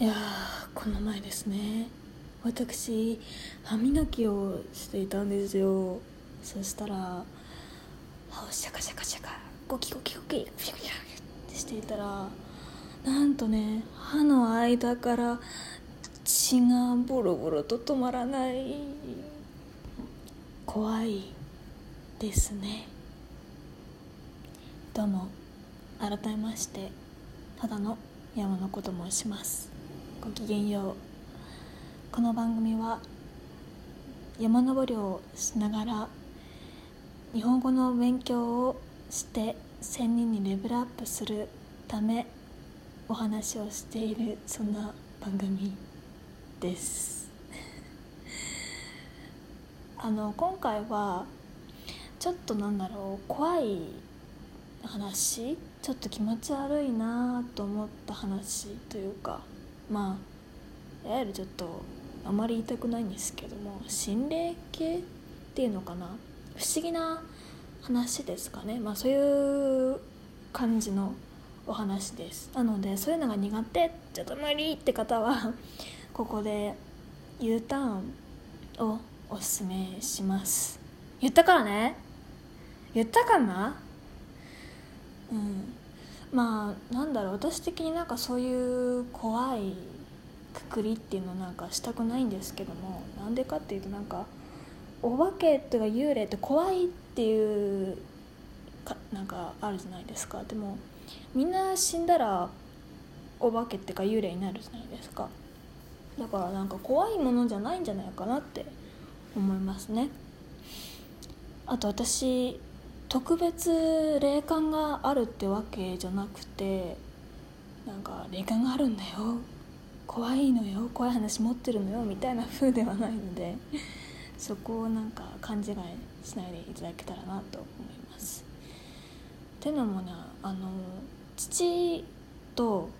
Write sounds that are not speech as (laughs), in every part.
いやこの前ですね。私歯磨きをしていたんですよ。そしたら歯をシャカシャカシャカゴキゴキゴキピシャピシャってしていたらなんとね歯の間から血がボロボロと止まらない。怖いですね。どうも改めましてただの山のこと申します。ごきげんようこの番組は山登りをしながら日本語の勉強をして仙人にレベルアップするためお話をしているそんな番組です。(laughs) あの今回はちょっとなんだろう怖い話？ちょっと気持ち悪いなと思った話というか。まあいわゆるちょっとあまり言いたくないんですけども心霊系っていうのかな？不思議な話ですかね？まあそういう感じのお話です。なのでそういうのが苦手ちょっと無理って方は (laughs) ここで U ターンをおすすめします。言ったからね。言ったかな？うん。まあなんだろう。私的になんかそういう怖いくくりっていうのなんかしたくないんですけどもなんでかっていうとなんかお化けとか幽霊って怖いっていうかなんかあるじゃないですか。でもみんな死んだらお化けってか幽霊になるじゃないですか。だからなんか怖いものじゃないんじゃないかなって思いますね。あと私特別霊感があるってわけじゃなくてなんか霊感があるんだよ。怖いのよ。怖い話持ってるのよ。みたいな風ではないので (laughs) そこをなんか勘違いしないでいただけたらなと思います。てのもねあの父と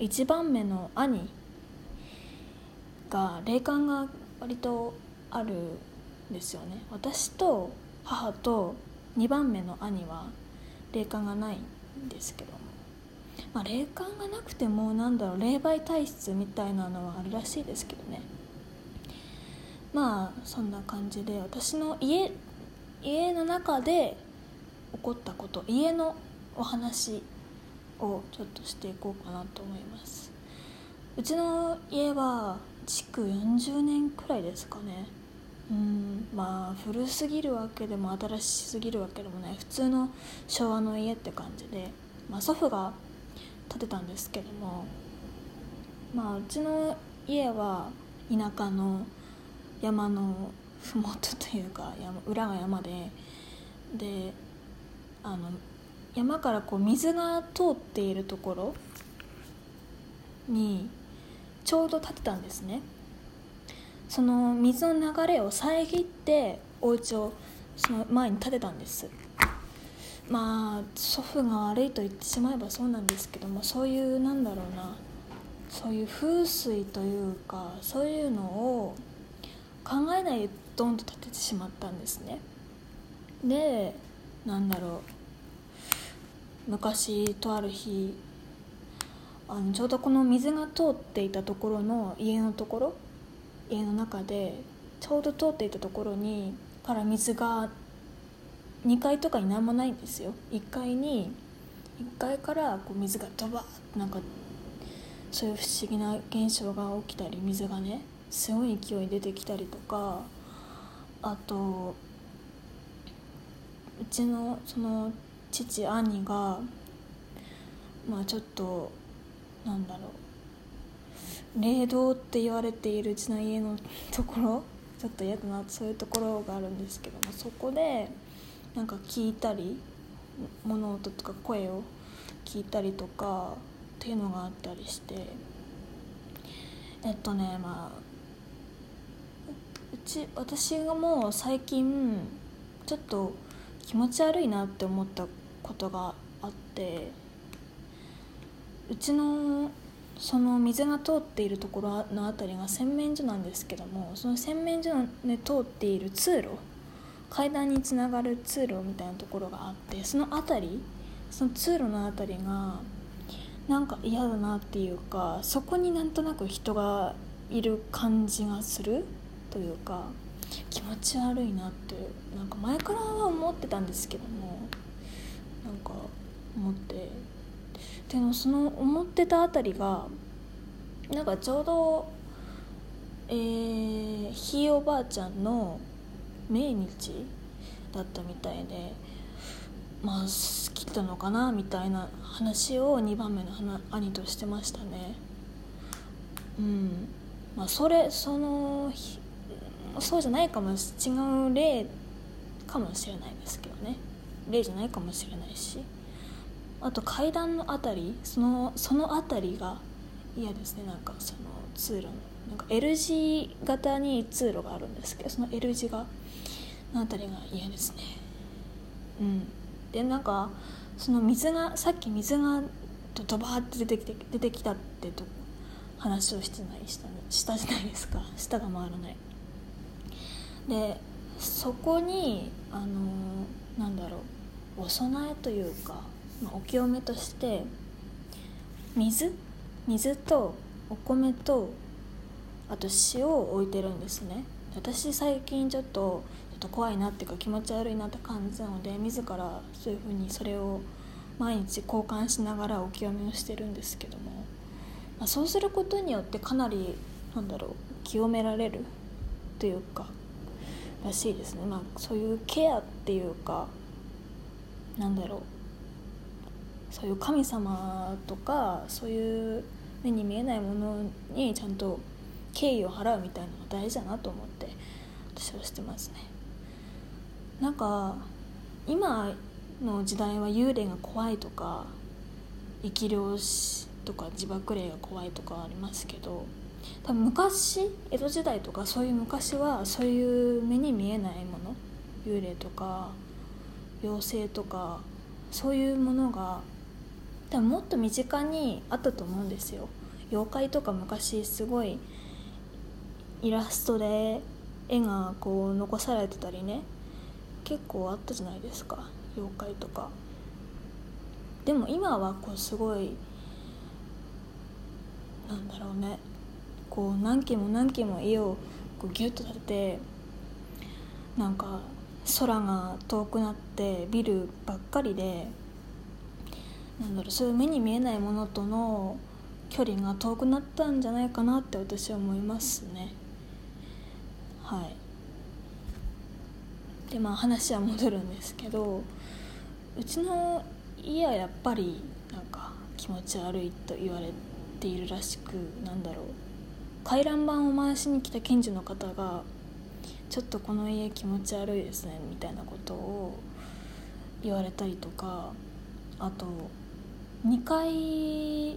一番目の兄が霊感が割とあるんですよね。私と母と2番目の兄は霊感がないんですけども、まあ、霊感がなくてもなんだろう霊媒体質みたいなのはあるらしいですけどね。まあそんな感じで私の家家の中で起こったこと家のお話をちょっとしていこうかなと思います。うちの家は築40年くらいですかね。うんまあ古すぎるわけでも新しすぎるわけでもない。普通の昭和の家って感じで、まあ、祖父が建てたんですけどもまあうちの家は田舎の山の麓というか山裏が山でであの山からこう水が通っているところにちょうど建てたんですね。その水の流れを遮ってお家をその前に建てたんです。まあ祖父が悪いと言ってしまえばそうなんですけどもそういうなんだろうなそういう風水というかそういうのを考えないでドンと建ててしまったんですね。でなんだろう昔とある日あのちょうどこの水が通っていたところの家のところ家の中でちょうど通っていたところにから水が2階とかに何もないんですよ。1階に1階からこう水がドバーッなんかそういう不思議な現象が起きたり水がねすごい勢い出てきたりとかあとうちのその父兄がまあちょっとなんだろう霊道って言われているうちの家のところちょっと嫌だなそういうところがあるんですけどもそこでなんか聞いたり物音とか声を聞いたりとかっていうのがあったりして。えっとねまあうち私がもう最近ちょっと気持ち悪いなって思ったことがあってうちのその水が通っているところの辺りが洗面所なんですけどもその洗面所で通っている通路階段につながる通路みたいなところがあってその辺りその通路の辺りがなんか嫌だなっていうかそこになんとなく人がいる感じがするというか気持ち悪いなってなんか前からは思ってたんですけどもなんか思ってでもその思ってたあたりがなんかちょうどえー、ひいおばあちゃんの命日だったみたいでまあ好きだのかなみたいな話を2番目の兄としてましたね。うん。まあそれそのそうじゃないかも違う例かもしれないですけどね。例じゃないかもしれないし。あと階段の辺りそのその辺りが嫌ですね。なんかその通路の。なんか L 字型に通路があるんですけどその L 字がの辺りが嫌ですね。うん。でなんかその水がさっき水がドバーって出てきて出てきたってと話をしてないしたしたじゃないですか。舌が回らない。でそこにあのなんだろうお供えというか、ま、お清めとして水？水とお米とあと塩を置いてるんですね。私最近ちょっとちょっと怖いなっていうか気持ち悪いなって感じなので自らそういうふうにそれを毎日交換しながらお清めをしてるんですけども、まあ、そうすることによってかなりなんだろう清められるというからしいですね。まあそういうケアっていうかなんだろう。そういう神様とかそういう目に見えないものにちゃんと敬意を払うみたいなのが大事だなと思って私はしてますね。なんか今の時代は幽霊が怖いとか生き量子とか自爆霊が怖いとかありますけど多分昔江戸時代とかそういう昔はそういう目に見えないもの幽霊とか妖精とかそういうものが多分もっと身近にあったと思うんですよ。妖怪とか昔すごいイラストで絵がこう残されてたりね結構あったじゃないですか。妖怪とか。でも今はこうすごいなんだろうね。こう何軒も何軒も家をこうギュッと建ててなんか空が遠くなってビルばっかりでなんだろうそういう目に見えないものとの距離が遠くなったんじゃないかなって私は思いますね。はい。でまあ話は戻るんですけどうちの家はやっぱりなんか気持ち悪いと言われているらしくなんだろう。回覧板を回しに来た近所の方が「ちょっとこの家気持ち悪いですね」みたいなことを言われたりとかあと2階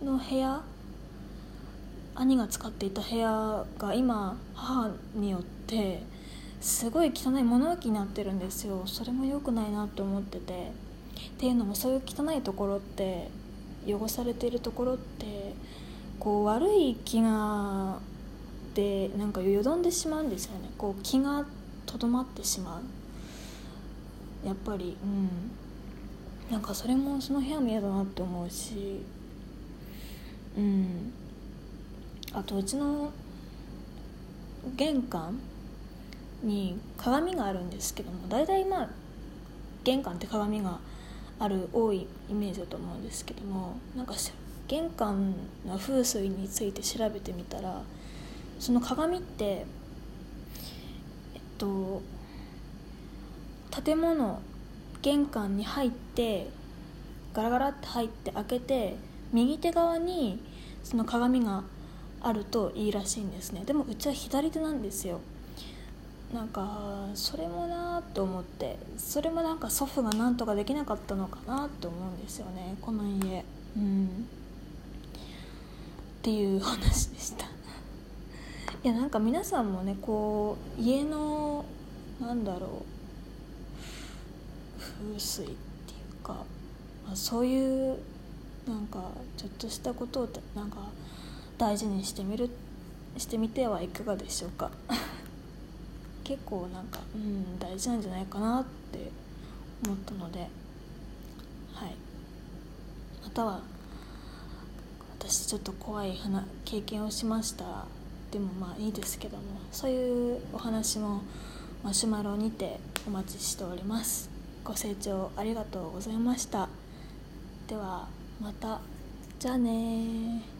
の部屋兄が使っていた部屋が今母によってすごい汚い物置になってるんですよ。それも良くないなって思ってて。っていうのもそういう汚いところって汚されてるところってこう悪い気がでなんかよどんでしまうんですよね。こう気がとどまってしまう。やっぱりうん。なんかそれもその部屋も嫌だなって思うしうん。あとうちの玄関に鏡があるんですけども大体まあ玄関って鏡がある多いイメージだと思うんですけどもなんか玄関の風水について調べてみたらその鏡ってえっと建物玄関に入ってガラガラって入って開けて右手側にその鏡があるといいらしいんですね。でもうちは左手なんですよ。なんかそれもなーって思ってそれもなんか祖父がなんとかできなかったのかなって思うんですよね。この家。うん。っていう話でした。いやなんか皆さんもねこう家のなんだろう。風水っていうか、まあ、そういうなんかちょっとしたことをなんか大事にしてみるしてみてはいかがでしょうか。(laughs) 結構なんか、うん、大事なんじゃないかなって思ったのではい。または私ちょっと怖い経験をしました。でもまあいいですけどもそういうお話もマシュマロにてお待ちしております。ご清聴ありがとうございました。ではまた。じゃあね